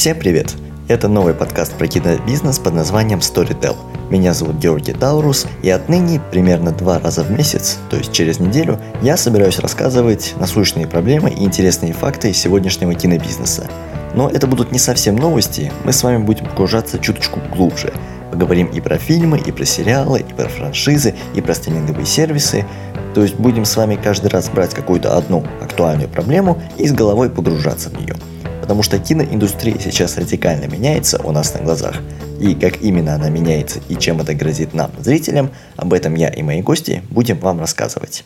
Всем привет! Это новый подкаст про кинобизнес под названием Storytel. Меня зовут Георгий Таурус, и отныне примерно два раза в месяц, то есть через неделю, я собираюсь рассказывать насущные проблемы и интересные факты сегодняшнего кинобизнеса. Но это будут не совсем новости, мы с вами будем погружаться чуточку глубже. Поговорим и про фильмы, и про сериалы, и про франшизы, и про стриминговые сервисы. То есть будем с вами каждый раз брать какую-то одну актуальную проблему и с головой погружаться в нее – потому что киноиндустрия сейчас радикально меняется у нас на глазах. И как именно она меняется и чем это грозит нам, зрителям, об этом я и мои гости будем вам рассказывать.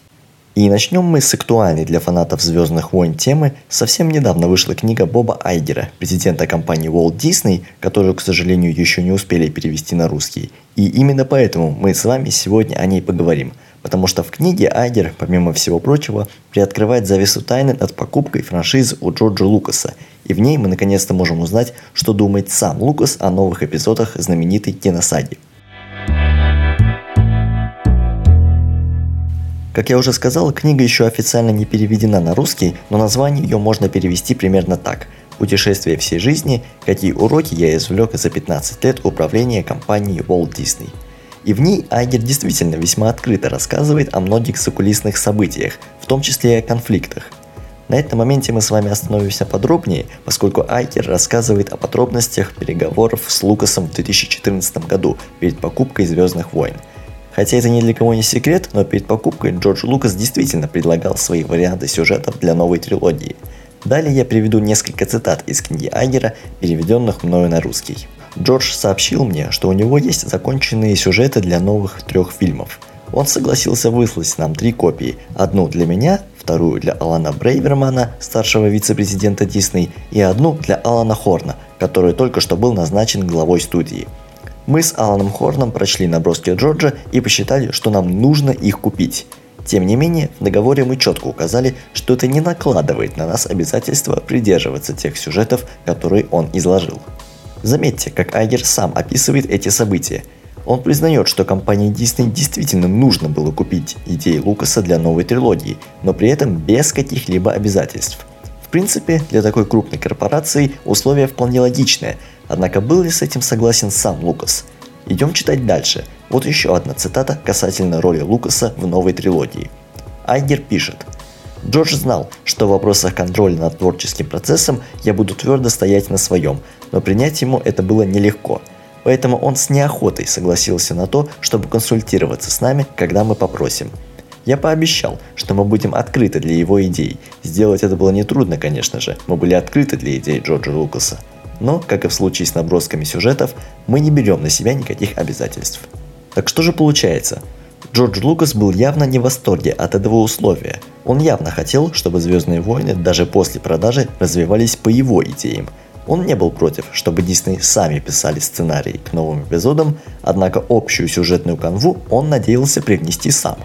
И начнем мы с актуальной для фанатов «Звездных войн» темы. Совсем недавно вышла книга Боба Айгера, президента компании Walt Disney, которую, к сожалению, еще не успели перевести на русский. И именно поэтому мы с вами сегодня о ней поговорим – Потому что в книге Айгер, помимо всего прочего, приоткрывает завесу тайны над покупкой франшизы у Джорджа Лукаса. И в ней мы наконец-то можем узнать, что думает сам Лукас о новых эпизодах знаменитой киносаги. Как я уже сказал, книга еще официально не переведена на русский, но название ее можно перевести примерно так – «Путешествие всей жизни. Какие уроки я извлек за 15 лет управления компанией Walt Disney». И в ней Айгер действительно весьма открыто рассказывает о многих закулисных событиях, в том числе и о конфликтах. На этом моменте мы с вами остановимся подробнее, поскольку Айгер рассказывает о подробностях переговоров с Лукасом в 2014 году перед покупкой «Звездных войн». Хотя это ни для кого не секрет, но перед покупкой Джордж Лукас действительно предлагал свои варианты сюжетов для новой трилогии. Далее я приведу несколько цитат из книги Айгера, переведенных мною на русский. Джордж сообщил мне, что у него есть законченные сюжеты для новых трех фильмов. Он согласился выслать нам три копии. Одну для меня, вторую для Алана Брейвермана, старшего вице-президента Дисней, и одну для Алана Хорна, который только что был назначен главой студии. Мы с Аланом Хорном прочли наброски Джорджа и посчитали, что нам нужно их купить. Тем не менее, в договоре мы четко указали, что это не накладывает на нас обязательства придерживаться тех сюжетов, которые он изложил. Заметьте, как Айгер сам описывает эти события. Он признает, что компании Disney действительно нужно было купить идеи Лукаса для новой трилогии, но при этом без каких-либо обязательств. В принципе, для такой крупной корпорации условия вполне логичные, однако был ли с этим согласен сам Лукас? Идем читать дальше. Вот еще одна цитата касательно роли Лукаса в новой трилогии. Айгер пишет – Джордж знал, что в вопросах контроля над творческим процессом я буду твердо стоять на своем, но принять ему это было нелегко. Поэтому он с неохотой согласился на то, чтобы консультироваться с нами, когда мы попросим. Я пообещал, что мы будем открыты для его идей. Сделать это было нетрудно, конечно же, мы были открыты для идей Джорджа Лукаса. Но, как и в случае с набросками сюжетов, мы не берем на себя никаких обязательств. Так что же получается? Джордж Лукас был явно не в восторге от этого условия. Он явно хотел, чтобы «Звездные войны» даже после продажи развивались по его идеям. Он не был против, чтобы Дисней сами писали сценарий к новым эпизодам, однако общую сюжетную канву он надеялся привнести сам.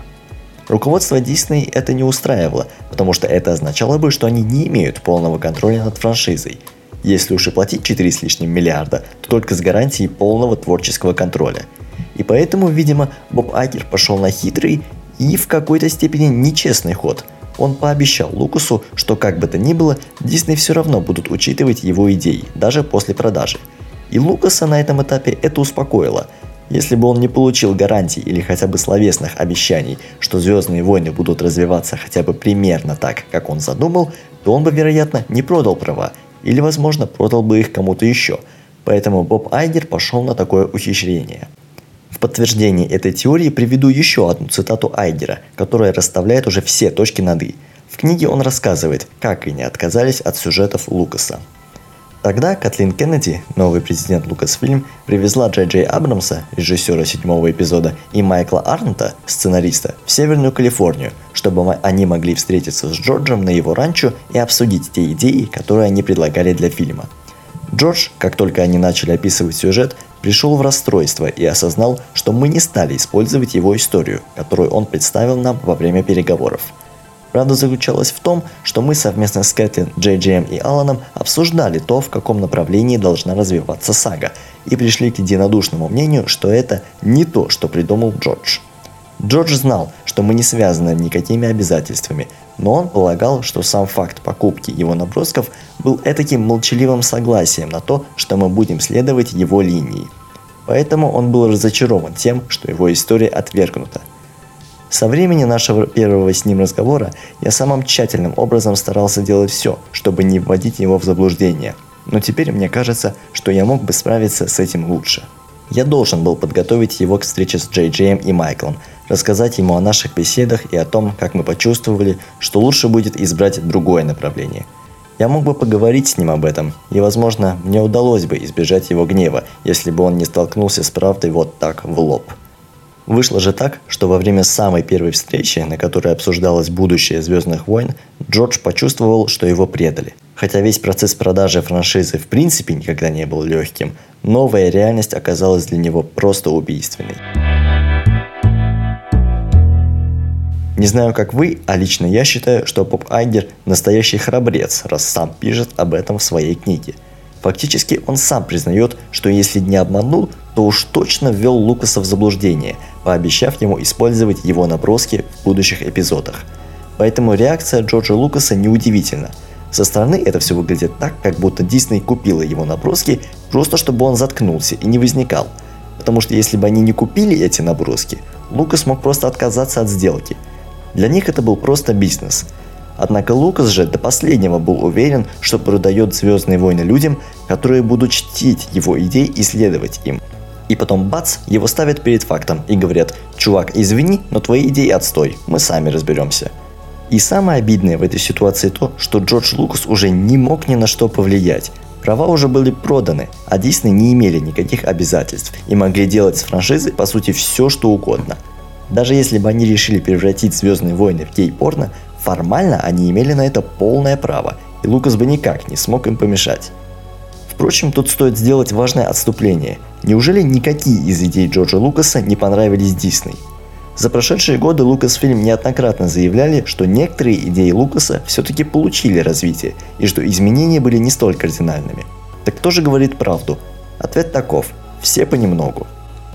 Руководство Дисней это не устраивало, потому что это означало бы, что они не имеют полного контроля над франшизой. Если уж и платить 4 с лишним миллиарда, то только с гарантией полного творческого контроля – и поэтому, видимо, Боб Айгер пошел на хитрый и в какой-то степени нечестный ход. Он пообещал Лукасу, что как бы то ни было, Дисней все равно будут учитывать его идеи, даже после продажи. И Лукаса на этом этапе это успокоило. Если бы он не получил гарантий или хотя бы словесных обещаний, что «Звездные войны» будут развиваться хотя бы примерно так, как он задумал, то он бы, вероятно, не продал права, или, возможно, продал бы их кому-то еще. Поэтому Боб Айгер пошел на такое ухищрение. В подтверждение этой теории приведу еще одну цитату Айгера, которая расставляет уже все точки над «и». В книге он рассказывает, как они отказались от сюжетов Лукаса. Тогда Катлин Кеннеди, новый президент Лукасфильм, привезла Джей Джей Абрамса, режиссера седьмого эпизода, и Майкла Арнта, сценариста, в Северную Калифорнию, чтобы они могли встретиться с Джорджем на его ранчо и обсудить те идеи, которые они предлагали для фильма. Джордж, как только они начали описывать сюжет, пришел в расстройство и осознал, что мы не стали использовать его историю, которую он представил нам во время переговоров. Правда заключалась в том, что мы совместно с Кэтлин, Джей Джейм и Аланом обсуждали то, в каком направлении должна развиваться сага, и пришли к единодушному мнению, что это не то, что придумал Джордж. Джордж знал, что мы не связаны никакими обязательствами, но он полагал, что сам факт покупки его набросков был этаким молчаливым согласием на то, что мы будем следовать его линии. Поэтому он был разочарован тем, что его история отвергнута. Со времени нашего первого с ним разговора я самым тщательным образом старался делать все, чтобы не вводить его в заблуждение. Но теперь мне кажется, что я мог бы справиться с этим лучше. Я должен был подготовить его к встрече с Джей Джеем и Майклом, рассказать ему о наших беседах и о том, как мы почувствовали, что лучше будет избрать другое направление. Я мог бы поговорить с ним об этом, и, возможно, мне удалось бы избежать его гнева, если бы он не столкнулся с правдой вот так, в лоб. Вышло же так, что во время самой первой встречи, на которой обсуждалось будущее «Звездных войн», Джордж почувствовал, что его предали. Хотя весь процесс продажи франшизы в принципе никогда не был легким, новая реальность оказалась для него просто убийственной. Не знаю, как вы, а лично я считаю, что Поп Айгер настоящий храбрец, раз сам пишет об этом в своей книге – Фактически он сам признает, что если не обманул, то уж точно ввел Лукаса в заблуждение, пообещав ему использовать его наброски в будущих эпизодах. Поэтому реакция Джорджа Лукаса неудивительна. Со стороны это все выглядит так, как будто Дисней купила его наброски, просто чтобы он заткнулся и не возникал. Потому что если бы они не купили эти наброски, Лукас мог просто отказаться от сделки. Для них это был просто бизнес – Однако Лукас же до последнего был уверен, что продает «Звездные войны» людям, которые будут чтить его идеи и следовать им. И потом бац, его ставят перед фактом и говорят «Чувак, извини, но твои идеи отстой, мы сами разберемся». И самое обидное в этой ситуации то, что Джордж Лукас уже не мог ни на что повлиять. Права уже были проданы, а Дисней не имели никаких обязательств и могли делать с франшизой по сути все, что угодно. Даже если бы они решили превратить «Звездные войны» в гей-порно, Формально они имели на это полное право, и Лукас бы никак не смог им помешать. Впрочем, тут стоит сделать важное отступление. Неужели никакие из идей Джорджа Лукаса не понравились Дисней? За прошедшие годы Лукасфильм неоднократно заявляли, что некоторые идеи Лукаса все-таки получили развитие, и что изменения были не столь кардинальными. Так кто же говорит правду? Ответ таков – все понемногу.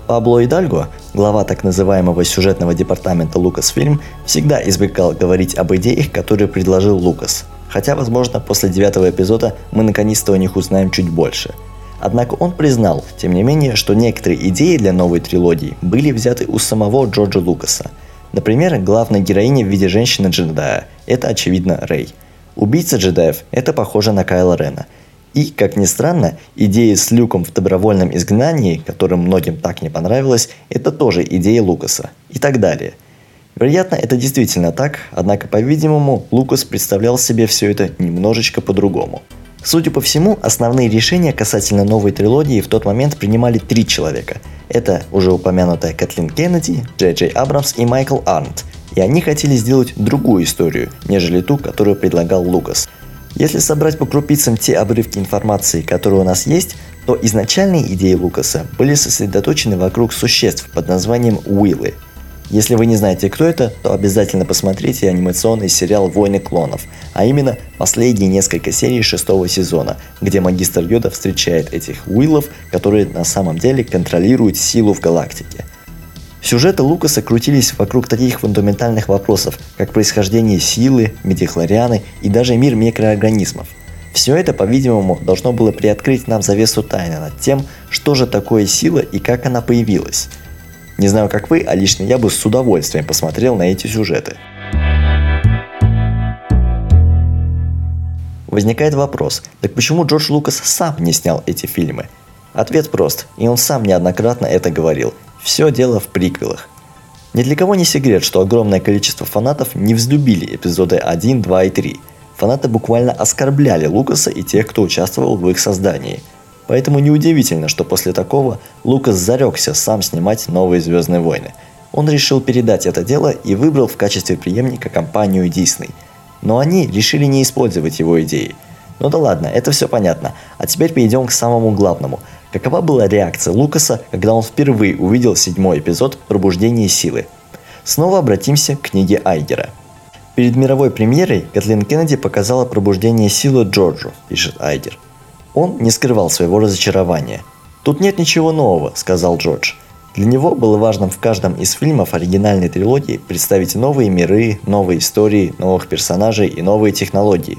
Пабло Идальго, глава так называемого сюжетного департамента Lucasfilm, всегда избегал говорить об идеях, которые предложил Лукас. Хотя, возможно, после девятого эпизода мы наконец-то о них узнаем чуть больше. Однако он признал, тем не менее, что некоторые идеи для новой трилогии были взяты у самого Джорджа Лукаса. Например, главная героиня в виде женщины-джедая – это, очевидно, Рэй. Убийца джедаев – это похоже на Кайла Рена – и, как ни странно, идея с Люком в добровольном изгнании, которым многим так не понравилась, это тоже идея Лукаса. И так далее. Вероятно, это действительно так, однако, по-видимому, Лукас представлял себе все это немножечко по-другому. Судя по всему, основные решения касательно новой трилогии в тот момент принимали три человека. Это уже упомянутая Кэтлин Кеннеди, Джей Джей Абрамс и Майкл Арнт. И они хотели сделать другую историю, нежели ту, которую предлагал Лукас – если собрать по крупицам те обрывки информации, которые у нас есть, то изначальные идеи Лукаса были сосредоточены вокруг существ под названием Уиллы. Если вы не знаете, кто это, то обязательно посмотрите анимационный сериал «Войны клонов», а именно последние несколько серий шестого сезона, где магистр Йода встречает этих Уиллов, которые на самом деле контролируют силу в галактике – Сюжеты Лукаса крутились вокруг таких фундаментальных вопросов, как происхождение силы, медихлорианы и даже мир микроорганизмов. Все это, по-видимому, должно было приоткрыть нам завесу тайны над тем, что же такое сила и как она появилась. Не знаю, как вы, а лично я бы с удовольствием посмотрел на эти сюжеты. Возникает вопрос, так почему Джордж Лукас сам не снял эти фильмы? Ответ прост, и он сам неоднократно это говорил. Все дело в приквелах. Ни для кого не секрет, что огромное количество фанатов не взлюбили эпизоды 1, 2 и 3. Фанаты буквально оскорбляли Лукаса и тех, кто участвовал в их создании. Поэтому неудивительно, что после такого Лукас зарекся сам снимать новые «Звездные войны». Он решил передать это дело и выбрал в качестве преемника компанию Disney. Но они решили не использовать его идеи. Ну да ладно, это все понятно. А теперь перейдем к самому главному – Какова была реакция Лукаса, когда он впервые увидел седьмой эпизод «Пробуждение силы»? Снова обратимся к книге Айгера. Перед мировой премьерой Кэтлин Кеннеди показала пробуждение силы Джорджу, пишет Айгер. Он не скрывал своего разочарования. «Тут нет ничего нового», — сказал Джордж. Для него было важным в каждом из фильмов оригинальной трилогии представить новые миры, новые истории, новых персонажей и новые технологии.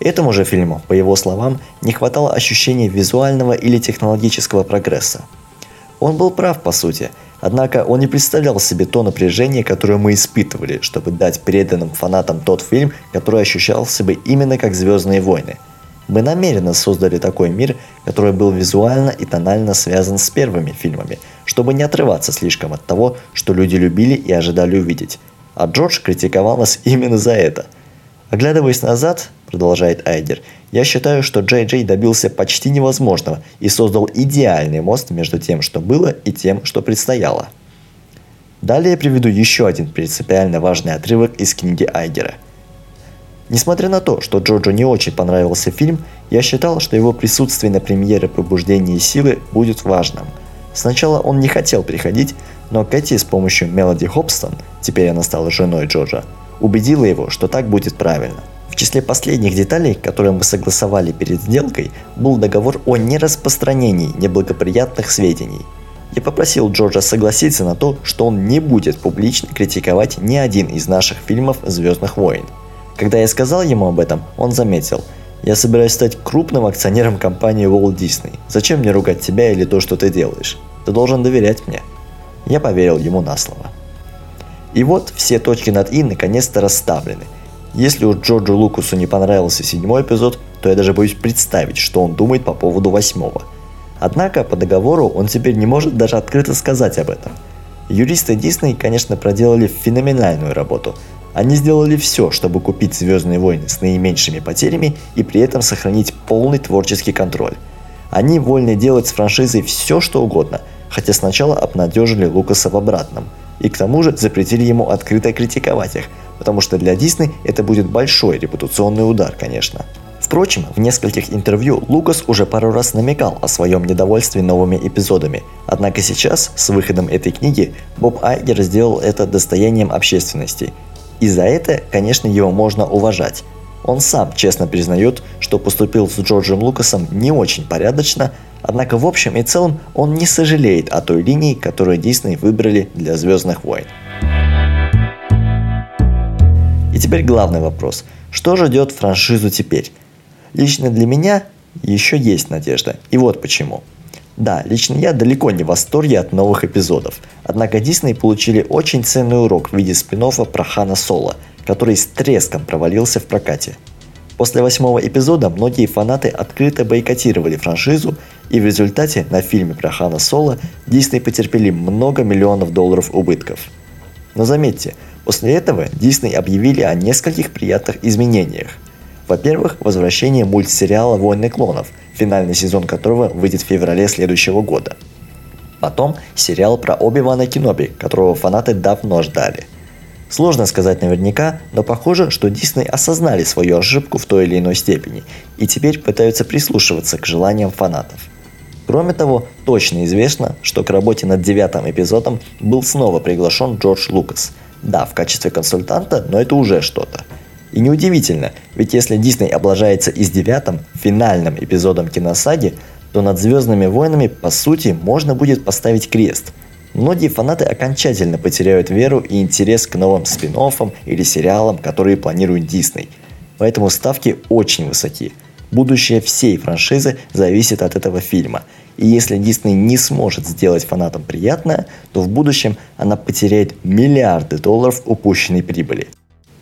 Этому же фильму, по его словам, не хватало ощущения визуального или технологического прогресса. Он был прав по сути, однако он не представлял себе то напряжение, которое мы испытывали, чтобы дать преданным фанатам тот фильм, который ощущался бы именно как «Звездные войны», мы намеренно создали такой мир, который был визуально и тонально связан с первыми фильмами, чтобы не отрываться слишком от того, что люди любили и ожидали увидеть. А Джордж критиковал нас именно за это. Оглядываясь назад, продолжает Айдер, я считаю, что Джей Джей добился почти невозможного и создал идеальный мост между тем, что было, и тем, что предстояло. Далее я приведу еще один принципиально важный отрывок из книги Айгера – Несмотря на то, что Джорджу не очень понравился фильм, я считал, что его присутствие на премьере «Пробуждение силы» будет важным. Сначала он не хотел приходить, но Кэти с помощью Мелоди Хобстон, теперь она стала женой Джорджа, убедила его, что так будет правильно. В числе последних деталей, которые мы согласовали перед сделкой, был договор о нераспространении неблагоприятных сведений. Я попросил Джорджа согласиться на то, что он не будет публично критиковать ни один из наших фильмов «Звездных войн», когда я сказал ему об этом, он заметил. Я собираюсь стать крупным акционером компании Walt Disney. Зачем мне ругать тебя или то, что ты делаешь? Ты должен доверять мне. Я поверил ему на слово. И вот все точки над «и» наконец-то расставлены. Если уж Джорджу Лукасу не понравился седьмой эпизод, то я даже боюсь представить, что он думает по поводу восьмого. Однако по договору он теперь не может даже открыто сказать об этом. Юристы Дисней, конечно, проделали феноменальную работу – они сделали все, чтобы купить «Звездные войны» с наименьшими потерями и при этом сохранить полный творческий контроль. Они вольны делать с франшизой все, что угодно, хотя сначала обнадежили Лукаса в обратном. И к тому же запретили ему открыто критиковать их, потому что для Дисней это будет большой репутационный удар, конечно. Впрочем, в нескольких интервью Лукас уже пару раз намекал о своем недовольстве новыми эпизодами. Однако сейчас, с выходом этой книги, Боб Айгер сделал это достоянием общественности – и за это, конечно, его можно уважать. Он сам честно признает, что поступил с Джорджем Лукасом не очень порядочно, однако в общем и целом он не сожалеет о той линии, которую Дисней выбрали для «Звездных войн». И теперь главный вопрос. Что ждет франшизу теперь? Лично для меня еще есть надежда. И вот почему. Да, лично я далеко не в восторге от новых эпизодов. Однако Дисней получили очень ценный урок в виде спин про Хана Соло, который с треском провалился в прокате. После восьмого эпизода многие фанаты открыто бойкотировали франшизу, и в результате на фильме про Хана Соло Дисней потерпели много миллионов долларов убытков. Но заметьте, после этого Дисней объявили о нескольких приятных изменениях. Во-первых, возвращение мультсериала «Войны клонов», финальный сезон которого выйдет в феврале следующего года. Потом сериал про Оби-Вана Кеноби, которого фанаты давно ждали. Сложно сказать наверняка, но похоже, что Дисней осознали свою ошибку в той или иной степени и теперь пытаются прислушиваться к желаниям фанатов. Кроме того, точно известно, что к работе над девятым эпизодом был снова приглашен Джордж Лукас. Да, в качестве консультанта, но это уже что-то – и неудивительно, ведь если Дисней облажается и с девятым, финальным эпизодом киносаги, то над «Звездными войнами» по сути можно будет поставить крест. Многие фанаты окончательно потеряют веру и интерес к новым спин или сериалам, которые планирует Дисней. Поэтому ставки очень высоки. Будущее всей франшизы зависит от этого фильма. И если Дисней не сможет сделать фанатам приятное, то в будущем она потеряет миллиарды долларов упущенной прибыли.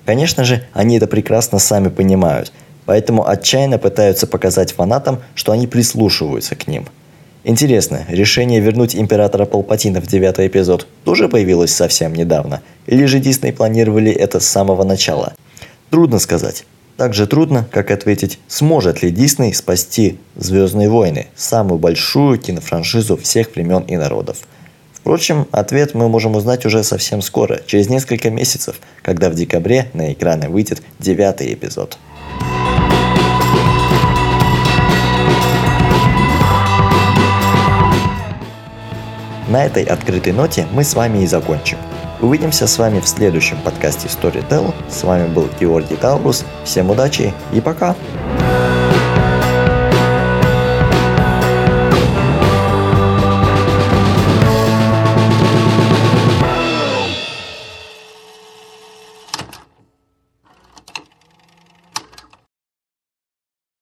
Конечно же, они это прекрасно сами понимают, поэтому отчаянно пытаются показать фанатам, что они прислушиваются к ним. Интересно, решение вернуть Императора Палпатина в девятый эпизод тоже появилось совсем недавно? Или же Дисней планировали это с самого начала? Трудно сказать. Так же трудно, как ответить, сможет ли Дисней спасти «Звездные войны», самую большую кинофраншизу всех времен и народов – Впрочем, ответ мы можем узнать уже совсем скоро, через несколько месяцев, когда в декабре на экраны выйдет девятый эпизод. На этой открытой ноте мы с вами и закончим. Увидимся с вами в следующем подкасте Storytel. С вами был Георгий Таурус. Всем удачи и пока!